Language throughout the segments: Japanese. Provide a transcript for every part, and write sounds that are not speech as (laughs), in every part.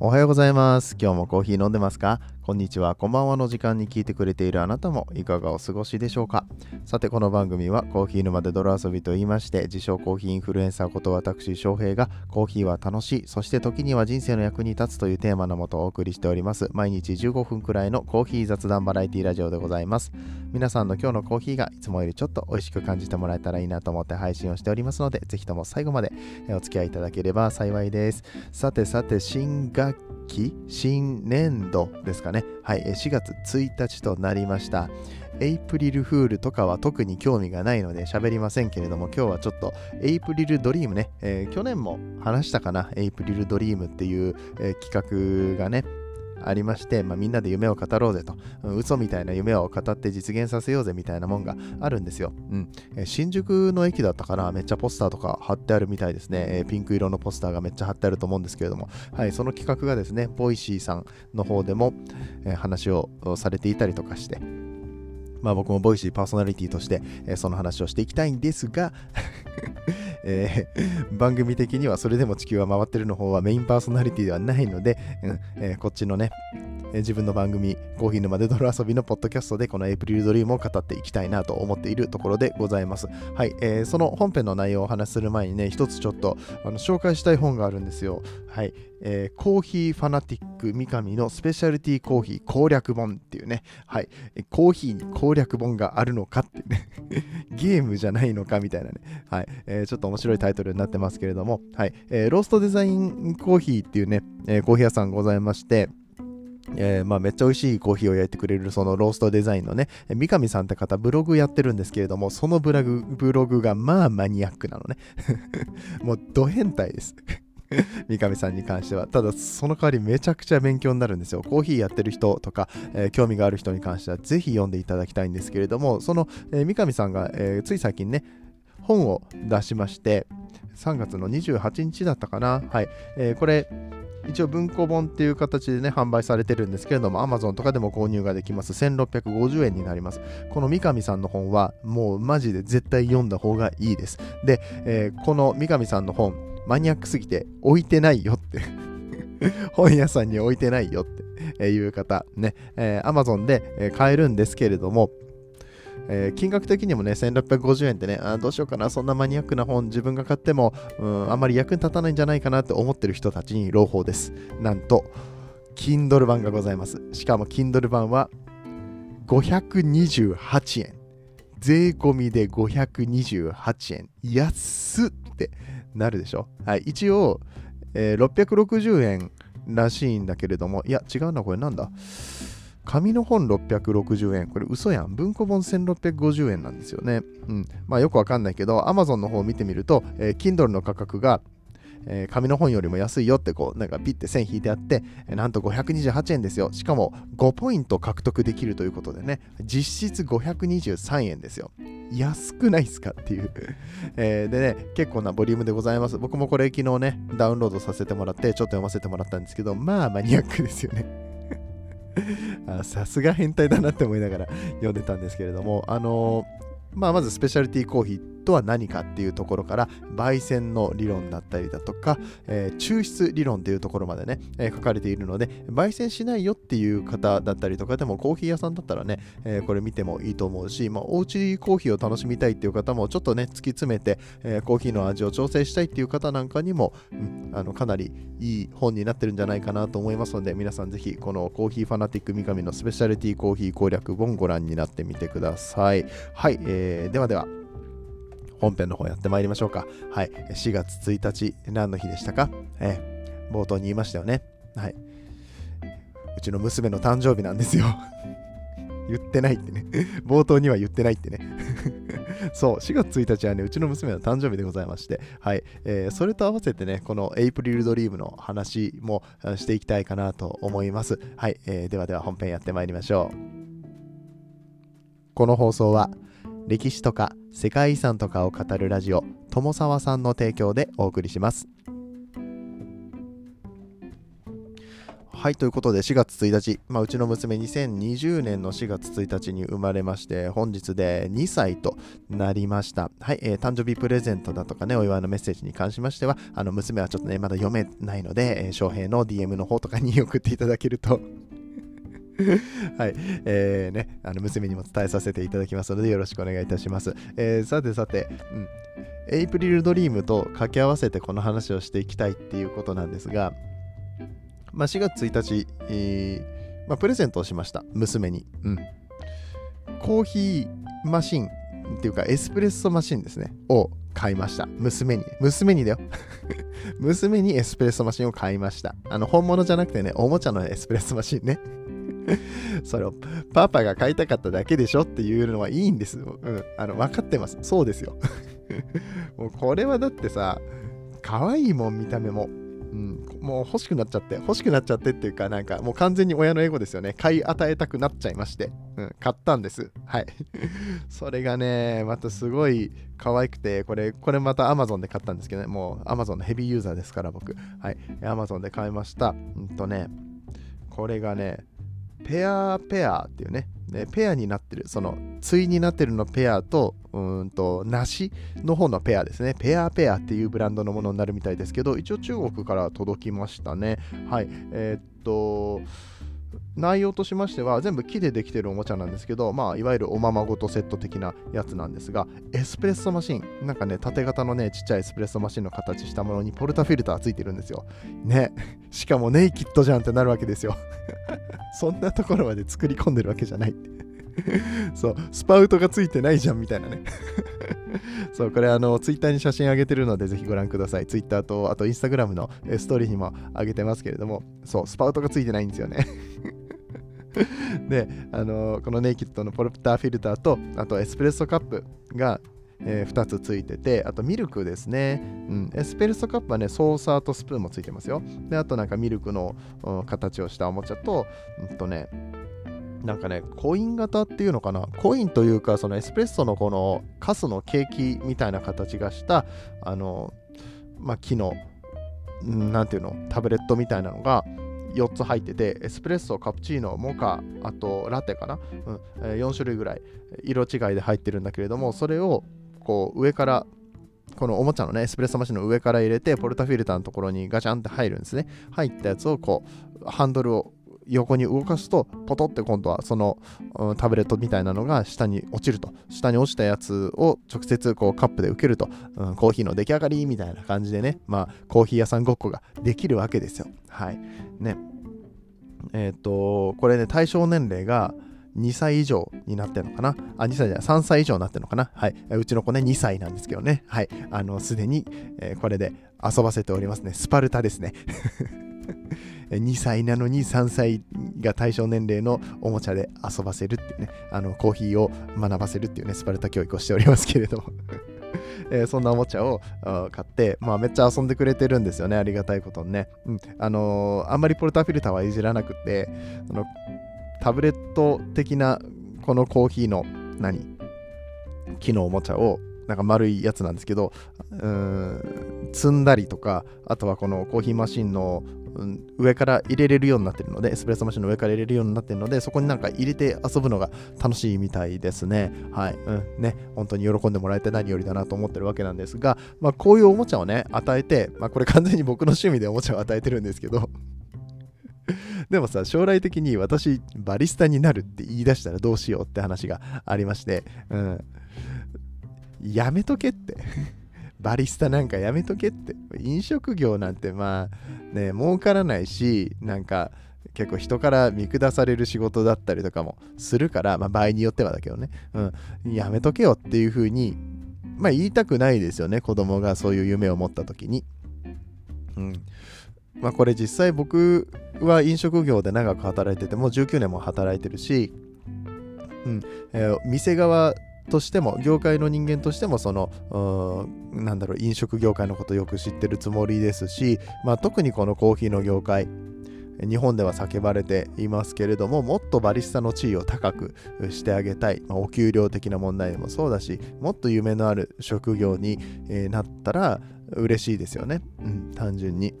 おはようございます。今日もコーヒー飲んでますか？こんにちは、こんばんはの時間に聞いてくれているあなたもいかがお過ごしでしょうか？さて、この番組はコーヒー沼で泥遊びと言いまして、自称コーヒーインフルエンサーこと私、翔平がコーヒーは楽しい、そして時には人生の役に立つというテーマのもとお送りしております。毎日15分くらいのコーヒー雑談バラエティラジオでございます。皆さんの今日のコーヒーがいつもよりちょっと美味しく感じてもらえたらいいなと思って配信をしておりますので、ぜひとも最後までお付き合いいただければ幸いです。さてさて、新期、新年度ですかね。はい、4月1日となりました。エイプリルフールとかは特に興味がないので喋りませんけれども、今日はちょっとエイプリルドリームね、えー去年も話したかな、エイプリルドリームっていう、えー企画がね、ありまして、まあ、みんなで夢を語ろうぜと、うん嘘みたいな夢を語って実現させようぜみたいなもんがあるんですよ。うん。え新宿の駅だったかな、めっちゃポスターとか貼ってあるみたいですね、えーピンク色のポスターがめっちゃ貼ってあると思うんですけれども、はい、その企画がですね、 Voicy さんの方でも、えー話をされていたりとかして、まあ僕も Voicy パーソナリティとして、えーその話をしていきたいんですが、えー (laughs) 番組的にはそれでも地球は回ってるの方はメインパーソナリティではないので、うんえーこっちのね、えー自分の番組コーヒー沼で泥遊びのポッドキャストでこのエイプリルドリームを語っていきたいなと思っているところでございます。はい、えーその本編の内容をお話しする前にね、一つちょっとあの紹介したい本があるんですよ。はい、えーコーヒーファナティック三上のスペシャルティーコーヒー攻略本っていうね、はい、コーヒーに攻略本があるのかってね、(laughs) ゲームじゃないのかみたいなね、はい、えーちょっと面白いタイトルになってますけれども、はい、えーローストデザインコーヒーっていうね、えーコーヒー屋さんございまして、えーまあ、めっちゃ美味しいコーヒーを焼いてくれるそのローストデザインのね、えー三上さんって方ブログやってるんですけれども、そのブログブログがまあマニアックなのね。(laughs) もうド変態です。(laughs) 三上さんに関しては。ただ、その代わりめちゃくちゃ勉強になるんですよ。コーヒーやってる人とか、えー興味がある人に関しては、ぜひ読んでいただきたいんですけれども、その、えー三上さんが、えーつい最近ね、本を出しまして、3月の28日だったかな。はい。えーこれ、一応文庫本っていう形でね、販売されてるんですけれども、Amazon とかでも購入ができます。1650円になります。この三上さんの本は、もうマジで絶対読んだ方がいいです。で、えーこの三上さんの本、マニアックすぎて置いてないよって。(laughs) 本屋さんに置いてないよっていう方、ね、えー Amazon で買えるんですけれども、えー金額的にもね、1650円ってね、あどうしようかな、そんなマニアックな本自分が買っても、うん、あんまり役に立たないんじゃないかなって思ってる人たちに朗報です。なんと、Kindle 版がございます。しかも Kindle 版は528円。税込みで528円。安っってなるでしょ？はい、一応、えー660円らしいんだけれども、いや、違うな、これなんだ？紙の本660円。これ嘘やん。文庫本1650円なんですよね。うん。まあよくわかんないけど、Amazon の方を見てみると、えー Kindle の価格が、えー紙の本よりも安いよってこう、なんかピッて線引いてあって、えなんと528円ですよ。しかも5ポイント獲得できるということでね、実質523円ですよ。安くないですかっていう、(laughs) えーでね、結構なボリュームでございます。僕もこれ昨日ね、ダウンロードさせてもらって、ちょっと読ませてもらったんですけど、まあマニアックですよね。(laughs) さすが変態だなって思いながら読んでたんですけれども、あのーまあ、まずスペシャルティーコーヒーとは何かっていうところから焙煎の理論だったりだとか、えー抽出理論っていうところまでね、えー書かれているので焙煎しないよっていう方だったりとかでもコーヒー屋さんだったらね、えーこれ見てもいいと思うし、まあ、おうちコーヒーを楽しみたいっていう方もちょっとね突き詰めて、えコーヒーの味を調整したいっていう方なんかにも、うんあのかなりいい本になってるんじゃないかなと思いますので皆さんぜひこのコーヒーファナティック三上のスペシャルティコーヒー攻略本ご覧になってみてください。はい、えーではでは。本編の方やってまいりましょうか。はい。4月1日何の日でしたか？え冒頭に言いましたよね。はい。うちの娘の誕生日なんですよ。(laughs) 言ってないってね。冒頭には言ってないってね。(laughs) そう、4月1日はね、うちの娘の誕生日でございまして、はい、えーそれと合わせてね、このエイプリルドリームの話もしていきたいかなと思います。はい、えーではでは本編やってまいりましょう。この放送は、歴史とか世界遺産とかを語るラジオ、友沢さんの提供でお送りします。はい、ということで4月1日、まあ、うちの娘2020年の4月1日に生まれまして、本日で2歳となりました。はい、えー、誕生日プレゼントだとかね、お祝いのメッセージに関しましては、あの娘はちょっとね、まだ読めないので、えー、翔平の DM の方とかに送っていただけると (laughs) はい、えー、ね、あの娘にも伝えさせていただきますのでよろしくお願いいたします。えー、さてさて、うん、エイプリルドリームと掛け合わせてこの話をしていきたいっていうことなんですが、まあ、4月1日、えーまあ、プレゼントをしました、娘に。うん。コーヒーマシンっていうか、エスプレッソマシンですね、を買いました。娘に。娘にだよ。(laughs) 娘にエスプレッソマシンを買いました。あの、本物じゃなくてね、おもちゃのエスプレッソマシンね。(laughs) それをパパが買いたかっただけでしょっていうのはいいんです。うん。あの、分かってます。そうですよ。(laughs) もうこれはだってさ、可愛いもん、見た目も。うん、もう欲しくなっちゃって、欲しくなっちゃってっていうか、なんかもう完全に親のエゴですよね。買い与えたくなっちゃいまして、うん、買ったんです。はい。(laughs) それがね、またすごい可愛くて、これ、これまた Amazon で買ったんですけどね、もう Amazon のヘビーユーザーですから、僕。はい。Amazon で買いました。うんとね、これがね、ペアペアっていうね、ねペアになってる、その、対になってるのペアと、うんと、梨の方のペアですね。ペアペアっていうブランドのものになるみたいですけど、一応中国から届きましたね。はい。えー、っと、内容としましては全部木でできてるおもちゃなんですけど、まあ、いわゆるおままごとセット的なやつなんですが、エスプレッソマシン、なんかね、縦型のね、ちっちゃいエスプレッソマシンの形したものにポルタフィルターついてるんですよ。ね、(laughs) しかもネイキッドじゃんってなるわけですよ。(laughs) そんなところまで作り込んでるわけじゃない。(laughs) そう、スパウトがついてないじゃんみたいなね。そう、これあの、ツイッターに写真上げてるので、ぜひご覧ください。ツイッターと、あとインスタグラムのストーリーにも上げてますけれども、そう、スパウトがついてないんですよね。(laughs) で、あのこのネイキッドのポルプターフィルターと、あとエスプレッソカップが、えー、2つついてて、あとミルクですね。うん、エスプレッソカップはね、ソーサーとスプーンもついてますよ。で、あとなんかミルクの形をしたおもちゃと、うんとね、なんかね、コイン型っていうのかな？コインというか、そのエスプレッソのこのカスのケーキみたいな形がした、あの、まあ、木の、なんていうの、タブレットみたいなのが、4つ入ってて、エスプレッソ、カプチーノ、モカ、あとラテかな、うん、4種類ぐらい色違いで入ってるんだけれども、それをこう上からこのおもちゃのね、エスプレッソマシンの上から入れて、ポルタフィルターのところにガチャンって入るんですね。入ったやつをこう、ハンドルを横に動かすと、ポトって今度はその、うん、タブレットみたいなのが下に落ちると。下に落ちたやつを直接こうカップで受けると、うん、コーヒーの出来上がりみたいな感じでね、まあ、コーヒー屋さんごっこができるわけですよ。はい。ね。えっ、ー、と、これね、対象年齢が、2歳以上になってるのかな？あ、2歳じゃない、3歳以上になってるのかな？はい。うちの子ね、2歳なんですけどね。はい。あの、すでに、えー、これで遊ばせておりますね。スパルタですね。2歳なのに3歳が対象年齢のおもちゃで遊ばせるっていうね、あのコーヒーを学ばせるっていうね、スパルタ教育をしておりますけれども (laughs) えー、そんなおもちゃを買って、まあ、めっちゃ遊んでくれてるんですよね、ありがたいことにね。うん、あのー、あんまりポルタフィルターはいじらなくて、そのタブレット的なこのコーヒーの何木のおもちゃをなんか丸いやつなんですけど、うん、積んだりとか、あとはこのコーヒーマシンの上から入れれるようになってるので、エスプレッソマシンの上から入れるようになってるので、そこになんか入れて遊ぶのが楽しいみたいですね。はい。うん。ね。本当に喜んでもらえて何よりだなと思ってるわけなんですが、まあこういうおもちゃをね、与えて、まあこれ完全に僕の趣味でおもちゃを与えてるんですけど、(laughs) でもさ、将来的に私、バリスタになるって言い出したらどうしようって話がありまして、うん。やめとけってバリスタなんかやめとけって。飲食業なんてまあね、儲からないし、なんか結構人から見下される仕事だったりとかもするから、まあ場合によってはだけどね、うん、やめとけよっていう風に、まあ言いたくないですよね、子供がそういう夢を持った時に。うん。まあこれ実際僕は飲食業で長く働いてて、もう19年も働いてるし、うんえー、店側としても業界の人間としてもそのなんだろう飲食業界のことよく知ってるつもりですし、まあ、特にこのコーヒーの業界日本では叫ばれていますけれどももっとバリスタの地位を高くしてあげたい、まあ、お給料的な問題でもそうだしもっと夢のある職業に、えなったら嬉しいですよね、うん、単純に。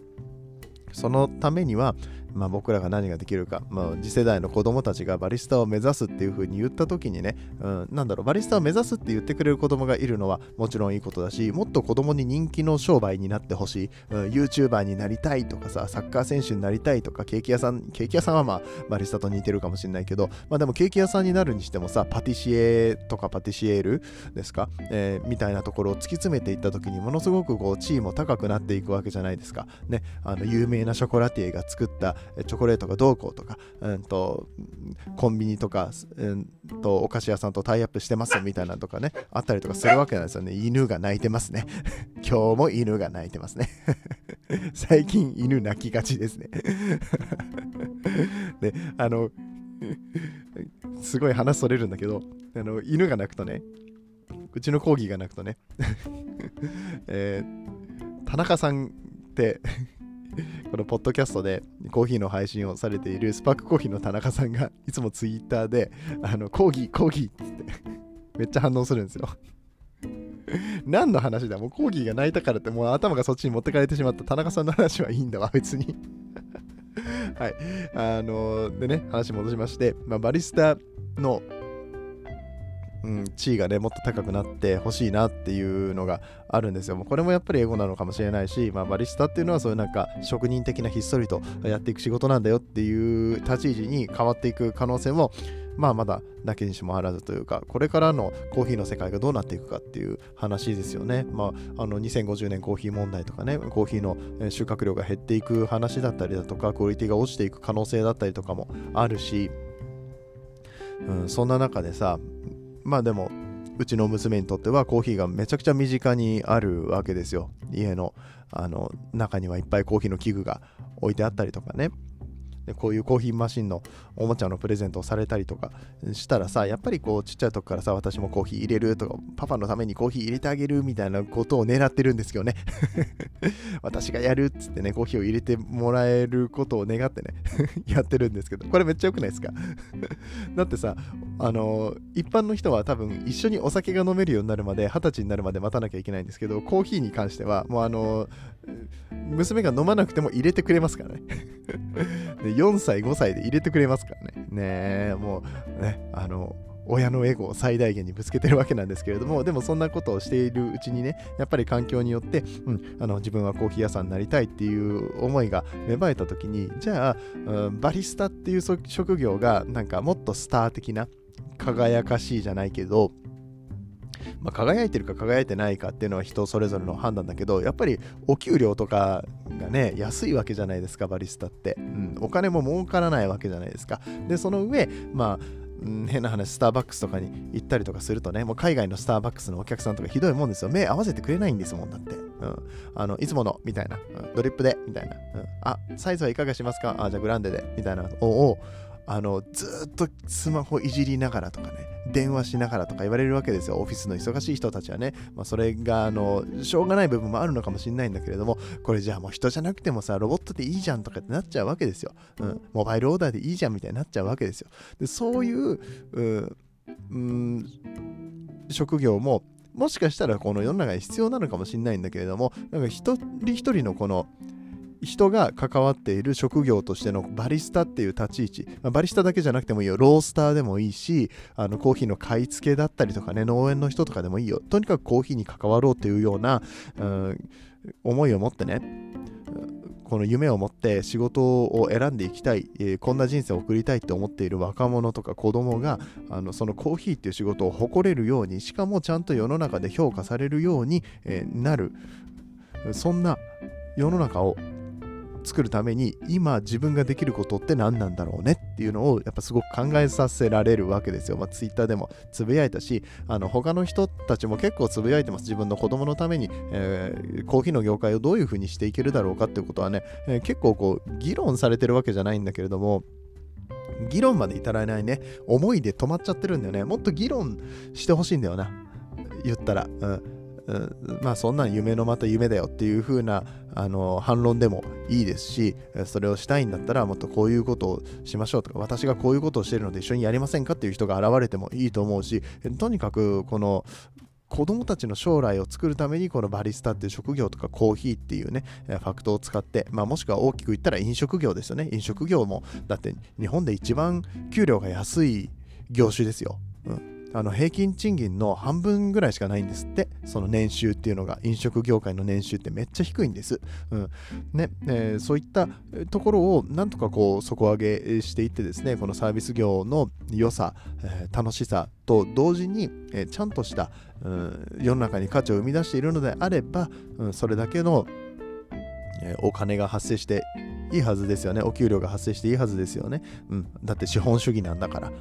そのためにはまあ、僕らが何ができるか、まあ、次世代の子供たちがバリスタを目指すっていう風に言った時にね、うん、なんだろうバリスタを目指すって言ってくれる子供がいるのはもちろんいいことだしもっと子供に人気の商売になってほしい、うん、YouTuber になりたいとかさサッカー選手になりたいとかケーキ屋さんケーキ屋さんはまあバリスタと似てるかもしれないけど、まあ、でもケーキ屋さんになるにしてもさパティシエとかパティシエールですか、えー、みたいなところを突き詰めていった時にものすごくこう地位も高くなっていくわけじゃないですか。ねあの有名なショコラティエが作ったチョコレートがどうこうとか、うんと、コンビニとか、うんと、お菓子屋さんとタイアップしてますみたいなとかね、あったりとかするわけなんですよね。犬が泣いてますね。(laughs) 今日も犬が泣いてますね。(laughs) 最近犬泣きがちですね。(laughs) で、あの、すごい話それるんだけど、あの犬が鳴くとね、うちのコーギーが鳴くとね、えー、田中さんって (laughs) このポッドキャストでコーヒーの配信をされているスパークコーヒーの田中さんがいつもツイッターで、あの、コーギー、コーギーってってめっちゃ反応するんですよ。(laughs) 何の話だ？もうコーギーが泣いたからってもう頭がそっちに持ってかれてしまった。田中さんの話はいいんだわ、別に。(laughs) はい。あのー、でね、話戻しまして、まあ、バリスタのうん、地位がねもっと高くなってほしいなっていうのがあるんですよ。もうこれもやっぱり英語なのかもしれないし、まあ、バリスタっていうのはそういうなんか職人的なひっそりとやっていく仕事なんだよっていう立ち位置に変わっていく可能性もまあまだだけにしもあらずというか、これからのコーヒーの世界がどうなっていくかっていう話ですよね。まあ、あの2050年コーヒー問題とかね、コーヒーの収穫量が減っていく話だったりだとか、クオリティが落ちていく可能性だったりとかもあるし、うん、そんな中でさ、まあでもうちの娘にとってはコーヒーがめちゃくちゃ身近にあるわけですよ。家のあの中にはいっぱいコーヒーの器具が置いてあったりとかね。でこういうコーヒーマシンのおもちゃのプレゼントをされたりとかしたらさやっぱりこうちっちゃい時からさ私もコーヒー入れるとかパパのためにコーヒー入れてあげるみたいなことを狙ってるんですけどね。(laughs) 私がやるっつってねコーヒーを入れてもらえることを願ってね (laughs) やってるんですけどこれめっちゃ良くないですか？(laughs) だってさあの一般の人は多分一緒にお酒が飲めるようになるまで二十歳になるまで待たなきゃいけないんですけどコーヒーに関してはもうあの娘が飲まなくても入れてくれますからね。(laughs) 4歳5歳で入れてくれますからね。ねもうねあの親のエゴを最大限にぶつけてるわけなんですけれどもでもそんなことをしているうちにねやっぱり環境によって、うん、あの自分はコーヒー屋さんになりたいっていう思いが芽生えた時にじゃあ、うん、バリスタっていう職業がなんかもっとスター的な輝かしいじゃないけどまあ、輝いてるか輝いてないかっていうのは人それぞれの判断だけどやっぱりお給料とかがね安いわけじゃないですかバリスタって、うん、お金も儲からないわけじゃないですかでその上まあ、変な話、スターバックスとかに行ったりとかするとね、もう海外のスターバックスのお客さんとかひどいもんですよ。目合わせてくれないんですもんだって。うん。あの、いつもの、みたいな。うん、ドリップで、みたいな。うん。あ、サイズはいかがしますか？あ、じゃあグランデで、みたいな。おおあの、ずっとスマホいじりながらとかね、電話しながらとか言われるわけですよ。オフィスの忙しい人たちはね。まあ、それが、あの、しょうがない部分もあるのかもしれないんだけれども、これじゃあもう人じゃなくてもさ、ロボットでいいじゃんとかってなっちゃうわけですよ。うん。モバイルオーダーでいいじゃんみたいになっちゃうわけですよ。で、そういう、ううん、職業も、もしかしたらこの世の中に必要なのかもしれないんだけれども、なんか一人一人のこの、人が関わっている職業としてのバリスタっていう立ち位置、まあ、バリスタだけじゃなくてもいいよ。ロースターでもいいしあのコーヒーの買い付けだったりとかね農園の人とかでもいいよ。とにかくコーヒーに関わろうというような、うん、思いを持ってねこの夢を持って仕事を選んでいきたい、えー、こんな人生を送りたいって思っている若者とか子供があのそのコーヒーっていう仕事を誇れるようにしかもちゃんと世の中で評価されるように、えー、なる。そんな世の中を作るために今自分ができることって何なんだろうねっていうのをやっぱすごく考えさせられるわけですよ。まあ、ツイッターでもつぶやいたし、あの他の人たちも結構つぶやいてます。自分の子供のために、えー、コーヒーの業界をどういうふうにしていけるだろうかっていうことはね、えー、結構こう議論されてるわけじゃないんだけれども、議論まで至らないね、思いで止まっちゃってるんだよね。もっと議論してほしいんだよな。言ったら。うん、まあそんなん夢のまた夢だよっていう風なあの反論でもいいですしそれをしたいんだったらもっとこういうことをしましょうとか私がこういうことをしてるので一緒にやりませんかっていう人が現れてもいいと思うしとにかくこの子供たちの将来を作るためにこのバリスタっていう職業とかコーヒーっていうねファクトを使って、まあ、もしくは大きく言ったら飲食業ですよね。飲食業もだって日本で一番給料が安い業種ですよ、うん、あの平均賃金の半分ぐらいしかないんですって。その年収っていうのが飲食業界の年収ってめっちゃ低いんです、うん。ねえー、そういったところをなんとかこう底上げしていってですねこのサービス業の良さ、えー、楽しさと同時に、えー、ちゃんとした、うん、世の中に価値を生み出しているのであれば、うん、それだけのえお金が発生していいはずですよね。お給料が発生していいはずですよね。うん、だって資本主義なんだから、ね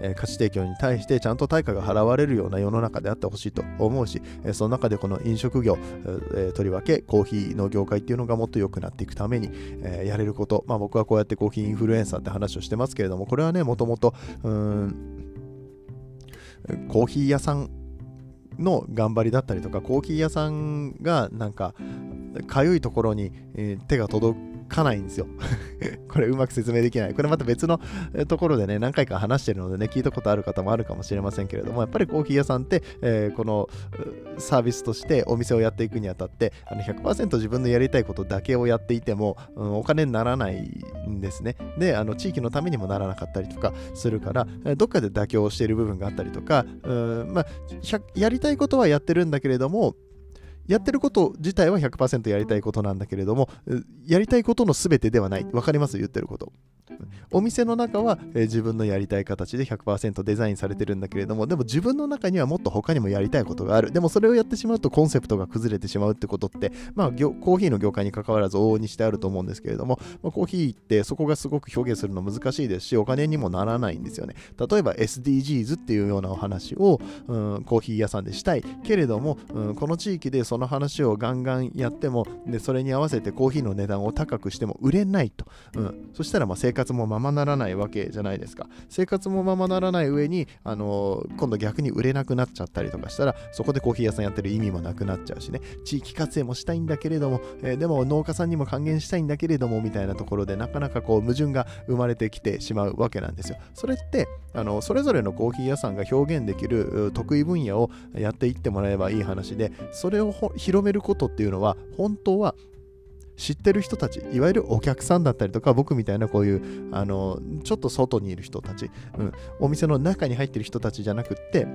えー、価値提供に対してちゃんと対価が払われるような世の中であってほしいと思うし、えー、その中でこの飲食業、えー、とりわけコーヒーの業界っていうのがもっと良くなっていくために、えやれること、まあ、僕はこうやってコーヒーインフルエンサーって話をしてますけれども、これはね、もともと、うん、コーヒー屋さんの頑張りだったりとかコーヒー屋さんがなんかかゆいところに、えー、手が届かないんですよ (laughs) これうまく説明できない。これまた別のところでね、何回か話してるのでね、聞いたことある方もあるかもしれませんけれども、やっぱりコーヒー屋さんって、えー、このサービスとしてお店をやっていくにあたって、あの100%自分のやりたいことだけをやっていても、うん、お金にならないんですね。で、あの地域のためにもならなかったりとかするから、どっかで妥協している部分があったりとか、うんまあ、やりたいことはやってるんだけれども、やってること自体は100%やりたいことなんだけれども、やりたいことの全てではない。わかります？言ってること。お店の中は、えー、自分のやりたい形で100%デザインされてるんだけれども、でも自分の中にはもっと他にもやりたいことがある。でもそれをやってしまうとコンセプトが崩れてしまうってことって、まあ、コーヒーの業界に関わらず往々にしてあると思うんですけれども、まあ、コーヒーってそこがすごく表現するの難しいですし、お金にもならないんですよね。例えば SDGs っていうようなお話を、うん、コーヒー屋さんでしたいけれども、うん、この地域でその話をガンガンやっても、でそれに合わせてコーヒーの値段を高くしても売れないと。うん、そしたらま生活もままならないわけじゃないですか。生活もままならない上に、あのー、今度逆に売れなくなっちゃったりとかしたら、そこでコーヒー屋さんやってる意味もなくなっちゃうしね、地域活性もしたいんだけれども、えー、でも農家さんにも還元したいんだけれども、みたいなところでなかなかこう矛盾が生まれてきてしまうわけなんですよ。それって、あのそれぞれのコーヒー屋さんが表現できる得意分野をやっていってもらえばいい話で、それを広めることっていうのは、本当は知ってる人たちいわゆるお客さんだったりとか僕みたいなこういうあのちょっと外にいる人たち、うん、お店の中に入ってる人たちじゃなくって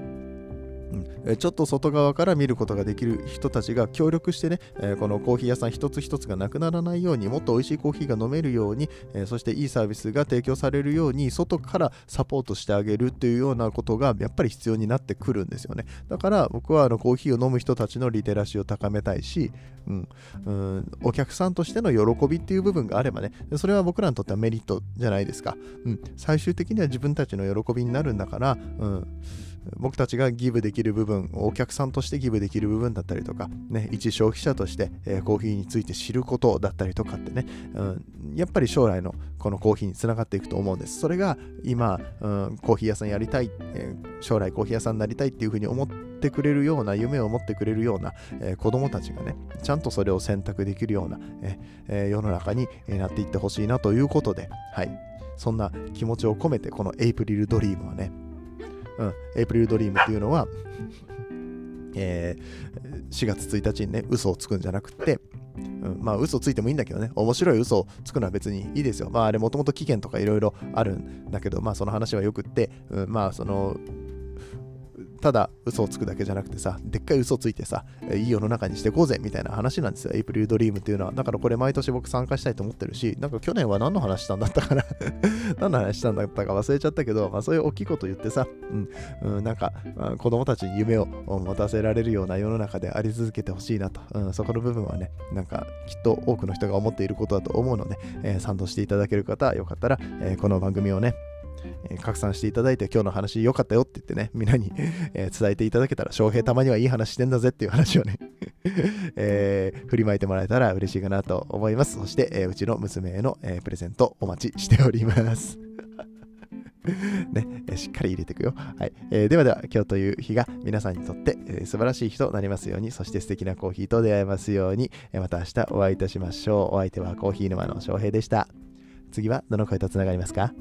うん、ちょっと外側から見ることができる人たちが協力してね、え、このコーヒー屋さん一つ一つがなくならないようにもっと美味しいコーヒーが飲めるように、え、そしていいサービスが提供されるように外からサポートしてあげるっていうようなことがやっぱり必要になってくるんですよね。だから僕はあのコーヒーを飲む人たちのリテラシーを高めたいし、うん、うんお客さんとしての喜びっていう部分があればねそれは僕らにとってはメリットじゃないですか、うん、最終的には自分たちの喜びになるんだから、うん僕たちがギブできる部分、お客さんとしてギブできる部分だったりとか、ね、一消費者として、えー、コーヒーについて知ることだったりとかってね、うん、やっぱり将来のこのコーヒーにつながっていくと思うんです。それが今、うん、コーヒー屋さんやりたい、えー、将来コーヒー屋さんになりたいっていうふうに思ってくれるような、夢を持ってくれるような、えー、子供たちがね、ちゃんとそれを選択できるような、え、世の中になっていってほしいなということで、はい。そんな気持ちを込めて、このエイプリルドリームはね、うん、エイプリルドリームっていうのは、(laughs) えー、4月1日にね、嘘をつくんじゃなくて、うん、まあ嘘ついてもいいんだけどね、面白い嘘をつくのは別にいいですよ。まああれもともと期限とかいろいろあるんだけど、まあその話はよくって、うん、まあそのただ嘘をつくだけじゃなくてさ、でっかい嘘ついてさ、いい世の中にしていこうぜみたいな話なんですよ、エイプリルドリームっていうのは。だからこれ毎年僕参加したいと思ってるし、なんか去年は何の話したんだったかな。(laughs) 何の話したんだったか忘れちゃったけど、まあそういう大きいこと言ってさ、うん、うん、なんか、まあ、子供たちに夢を持たせられるような世の中であり続けてほしいなと、うん、そこの部分はね、なんかきっと多くの人が思っていることだと思うので、えー、賛同していただける方、よかったら、えー、この番組をね、えー、拡散していただいて、今日の話良かったよって言ってね、みんなにえー、伝えていただけたら、翔平たまにはいい話してんだぜっていう話をね (laughs) えー、振りまいてもらえたら嬉しいかなと思います。そして、えー、うちの娘への、えー、プレゼントお待ちしております (laughs) ね、えしっかり入れていくよ。はい。えー、ではでは、今日という日が皆さんにとって、えー、素晴らしい日となりますように、そして素敵なコーヒーと出会えますように、えー、また明日お会いいたしましょう。お相手はコーヒー沼の翔平でした。次はどの声とつながりますか？